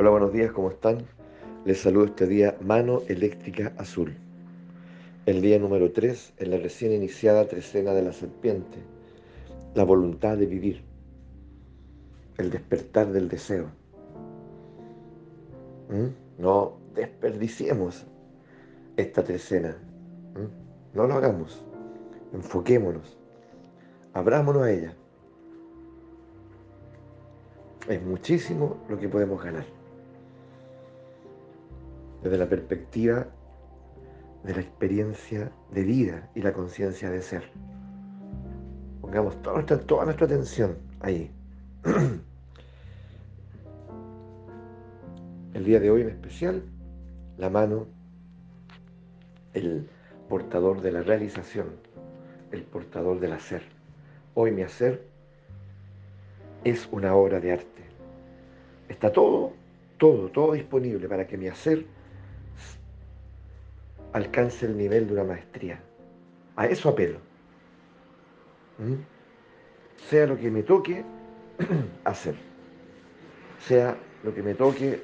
Hola, buenos días, ¿cómo están? Les saludo este día Mano Eléctrica Azul. El día número 3 en la recién iniciada trecena de la serpiente. La voluntad de vivir. El despertar del deseo. ¿Mm? No desperdiciemos esta trecena. ¿Mm? No lo hagamos. Enfoquémonos. Abrámonos a ella. Es muchísimo lo que podemos ganar. Desde la perspectiva de la experiencia de vida y la conciencia de ser. Pongamos toda nuestra, atención ahí. El día de hoy en especial, la mano, el portador de la realización, el portador del hacer. Hoy mi hacer es una obra de arte. Está todo, todo, todo disponible para que mi hacer alcance el nivel de una maestría. A eso apelo. ¿Mm? Sea lo que me toque hacer, sea lo que me toque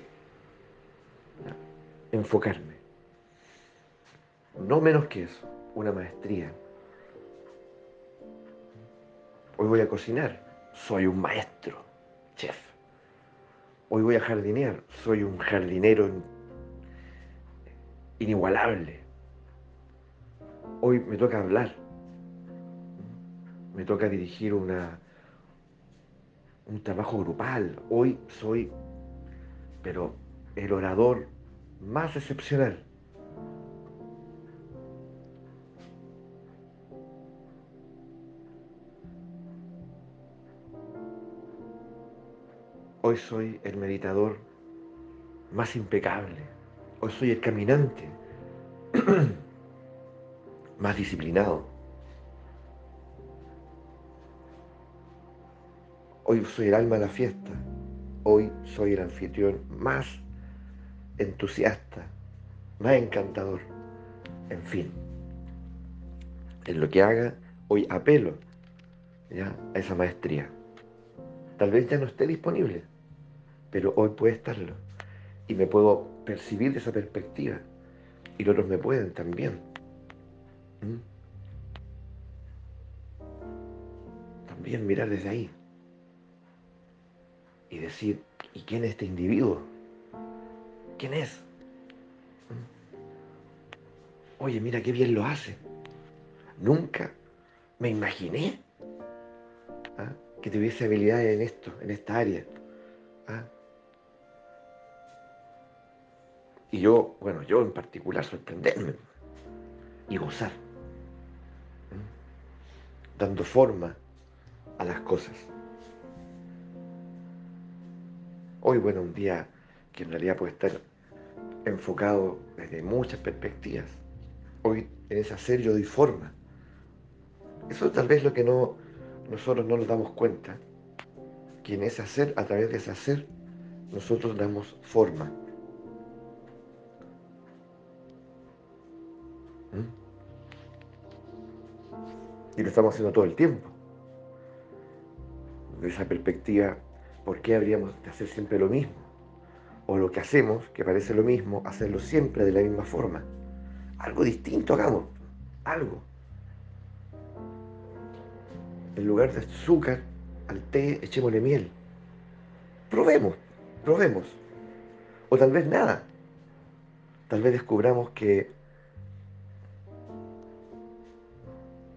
enfocarme. No menos que eso, una maestría. Hoy voy a cocinar, soy un maestro, chef. Hoy voy a jardinear, soy un jardinero inigualable. Hoy me toca hablar, me toca dirigir una, un trabajo grupal. Hoy soy, pero el orador más excepcional. Hoy soy el meditador más impecable. Hoy soy el caminante más disciplinado. Hoy soy el alma de la fiesta. Hoy soy el anfitrión más entusiasta, más encantador. En fin, en lo que haga, hoy apelo ¿ya? a esa maestría. Tal vez ya no esté disponible, pero hoy puede estarlo. Y me puedo percibir de esa perspectiva. Y los otros me pueden también. También mirar desde ahí. Y decir, ¿y quién es este individuo? ¿Quién es? Oye, mira qué bien lo hace. Nunca me imaginé ¿ah? que tuviese habilidades en esto, en esta área. ¿Ah? Y yo, bueno, yo en particular sorprenderme y gozar, dando forma a las cosas. Hoy, bueno, un día que en realidad puede estar enfocado desde muchas perspectivas. Hoy en ese hacer yo doy forma. Eso tal vez lo que no, nosotros no nos damos cuenta que en ese hacer, a través de ese hacer, nosotros damos forma. Y lo estamos haciendo todo el tiempo. De esa perspectiva, ¿por qué habríamos de hacer siempre lo mismo? O lo que hacemos, que parece lo mismo, hacerlo siempre de la misma forma. Algo distinto hagamos, algo. En lugar de azúcar, al té echémosle miel. Probemos, probemos. O tal vez nada. Tal vez descubramos que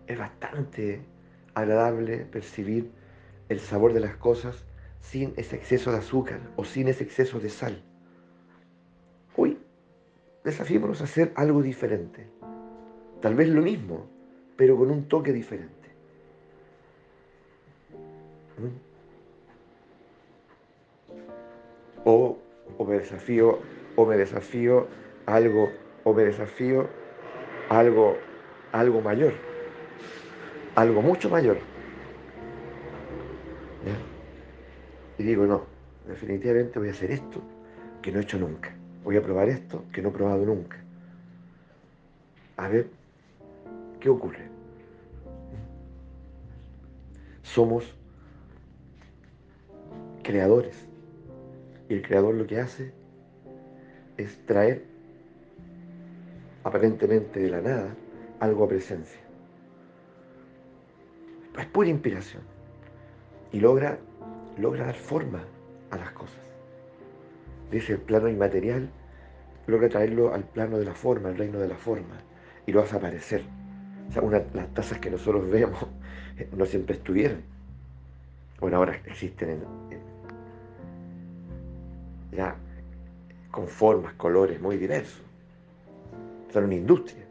es bastante agradable percibir el sabor de las cosas sin ese exceso de azúcar o sin ese exceso de sal. Hoy desafiémonos a hacer algo diferente. Tal vez lo mismo, pero con un toque diferente. O, o me desafío, o me desafío algo, o me desafío algo, algo mayor, algo mucho mayor. Y digo, no, definitivamente voy a hacer esto que no he hecho nunca. Voy a probar esto que no he probado nunca. A ver, ¿qué ocurre? Somos creadores. Y el creador lo que hace es traer aparentemente de la nada algo a presencia. Es pura inspiración. Y logra, logra dar forma a las cosas. Dice el plano inmaterial, logra traerlo al plano de la forma, al reino de la forma, y lo hace aparecer. Las tazas que nosotros vemos no siempre estuvieron. Bueno, ahora existen ya con formas, colores muy diversos. Son una industria.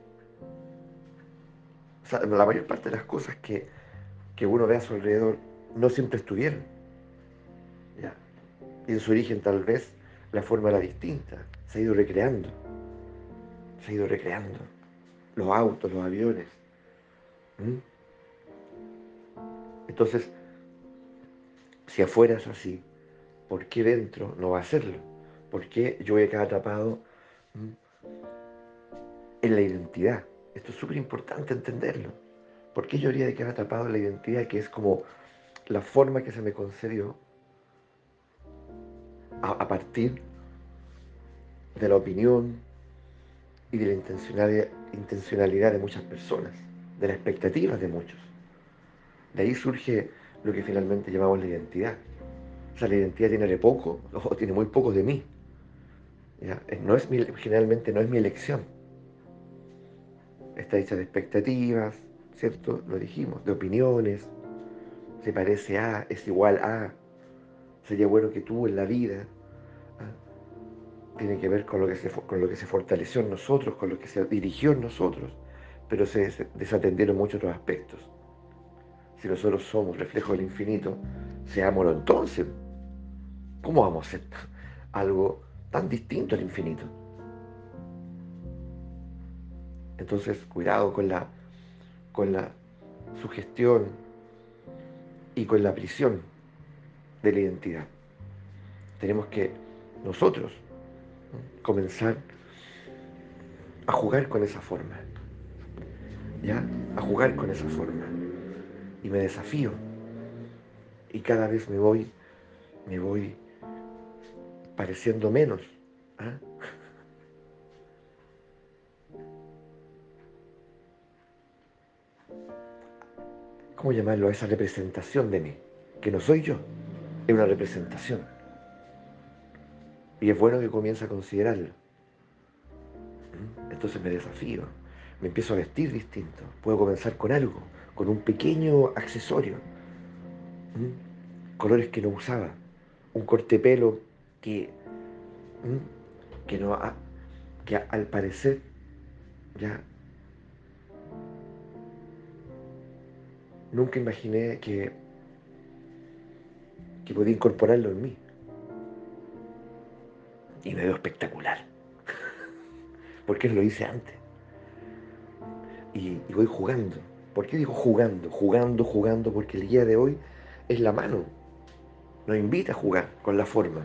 La mayor parte de las cosas que, que uno ve a su alrededor no siempre estuvieron. ¿ya? Y en su origen tal vez la forma era distinta, se ha ido recreando, se ha ido recreando. Los autos, los aviones. Entonces, si afuera es así, ¿por qué dentro no va a serlo? ¿Por qué yo voy a quedar atrapado en la identidad? Esto es súper importante entenderlo. ¿Por qué yo habría de quedar atrapado en la identidad que es como la forma que se me concedió a, partir de la opinión y de la intencionalidad, de muchas personas, de las expectativas de muchos? De ahí surge lo que finalmente llamamos la identidad. O sea, la identidad tiene poco, o tiene muy poco de mí. No es generalmente no es mi elección. Está hecha de expectativas, ¿cierto? Lo dijimos, de opiniones. Se parece a, es igual a. Sería bueno que tú en la vida. ¿ah? Tiene que ver con lo que, se, con lo que se fortaleció en nosotros, con lo que se dirigió en nosotros, pero se desatendieron muchos otros aspectos. Si nosotros somos reflejo del infinito, seámoslo entonces. ¿Cómo vamos a ser algo tan distinto al infinito? Entonces, cuidado con la, con la sugestión y con la prisión de la identidad. Tenemos que nosotros comenzar a jugar con esa forma. ¿Ya? A jugar con esa forma y me desafío. Y cada vez me voy, me voy pareciendo menos. ¿ah? ¿Cómo llamarlo? Esa representación de mí, que no soy yo, es una representación. Y es bueno que comience a considerarlo. ¿Mm? Entonces me desafío, me empiezo a vestir distinto, puedo comenzar con algo, con un pequeño accesorio, colores que no usaba, un corte pelo que, que, no, que al parecer ya nunca imaginé que, que podía incorporarlo en mí. Y me veo espectacular. Porque lo hice antes. y voy jugando ¿Por qué digo jugando? Jugando, jugando, porque el día de hoy es la mano. Nos invita a jugar con la forma.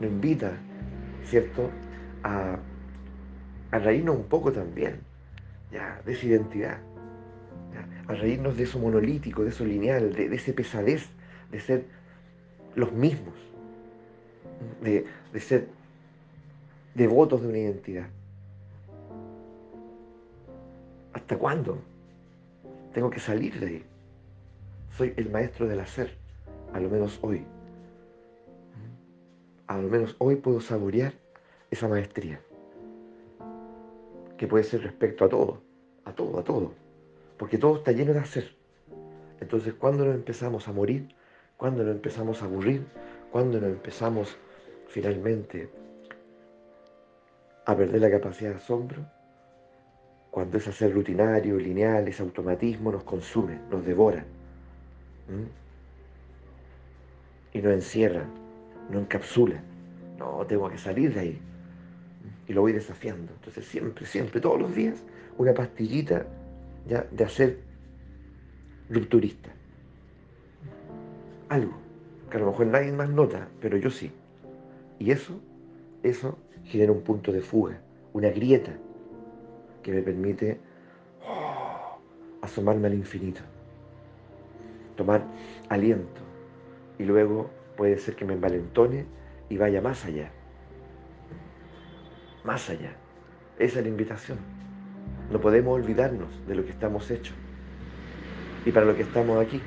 Nos invita, ¿cierto?, a, reírnos un poco también, ya, de esa identidad. A reírnos de eso monolítico, de eso lineal, de, ese pesadez de ser los mismos, de, de ser devotos de una identidad. ¿Hasta cuándo? Tengo que salir de ahí. Soy el maestro del hacer, a lo menos hoy. A lo menos hoy puedo saborear esa maestría, que puede ser respecto a todo, a todo, a todo, porque todo está lleno de hacer. Entonces, cuando nos empezamos a morir, cuando nos empezamos a aburrir, cuando nos empezamos finalmente a perder la capacidad de asombro, cuando ese hacer rutinario, lineal, ese automatismo nos consume, nos devora. Y nos encierra, nos encapsula. No, tengo que salir de ahí. Y lo voy desafiando. Entonces siempre, siempre, todos los días, una pastillita de hacer rupturista. Algo que a lo mejor nadie más nota, pero yo sí. Y eso, eso genera un punto de fuga, una grieta que me permite oh, asomarme al infinito, tomar aliento y luego puede ser que me envalentone y vaya más allá. Más allá. Esa es la invitación. No podemos olvidarnos de lo que estamos hechos y para lo que estamos aquí.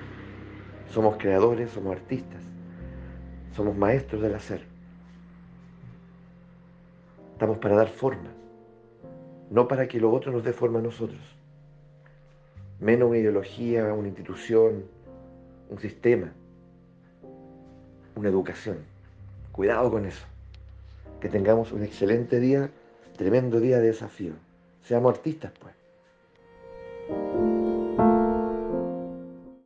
Somos creadores, somos artistas, somos maestros del hacer. Estamos para dar forma, no para que lo otro nos dé forma a nosotros. Menos una ideología, una institución, un sistema, una educación. Cuidado con eso. Que tengamos un excelente día, tremendo día de desafío. Seamos artistas, pues.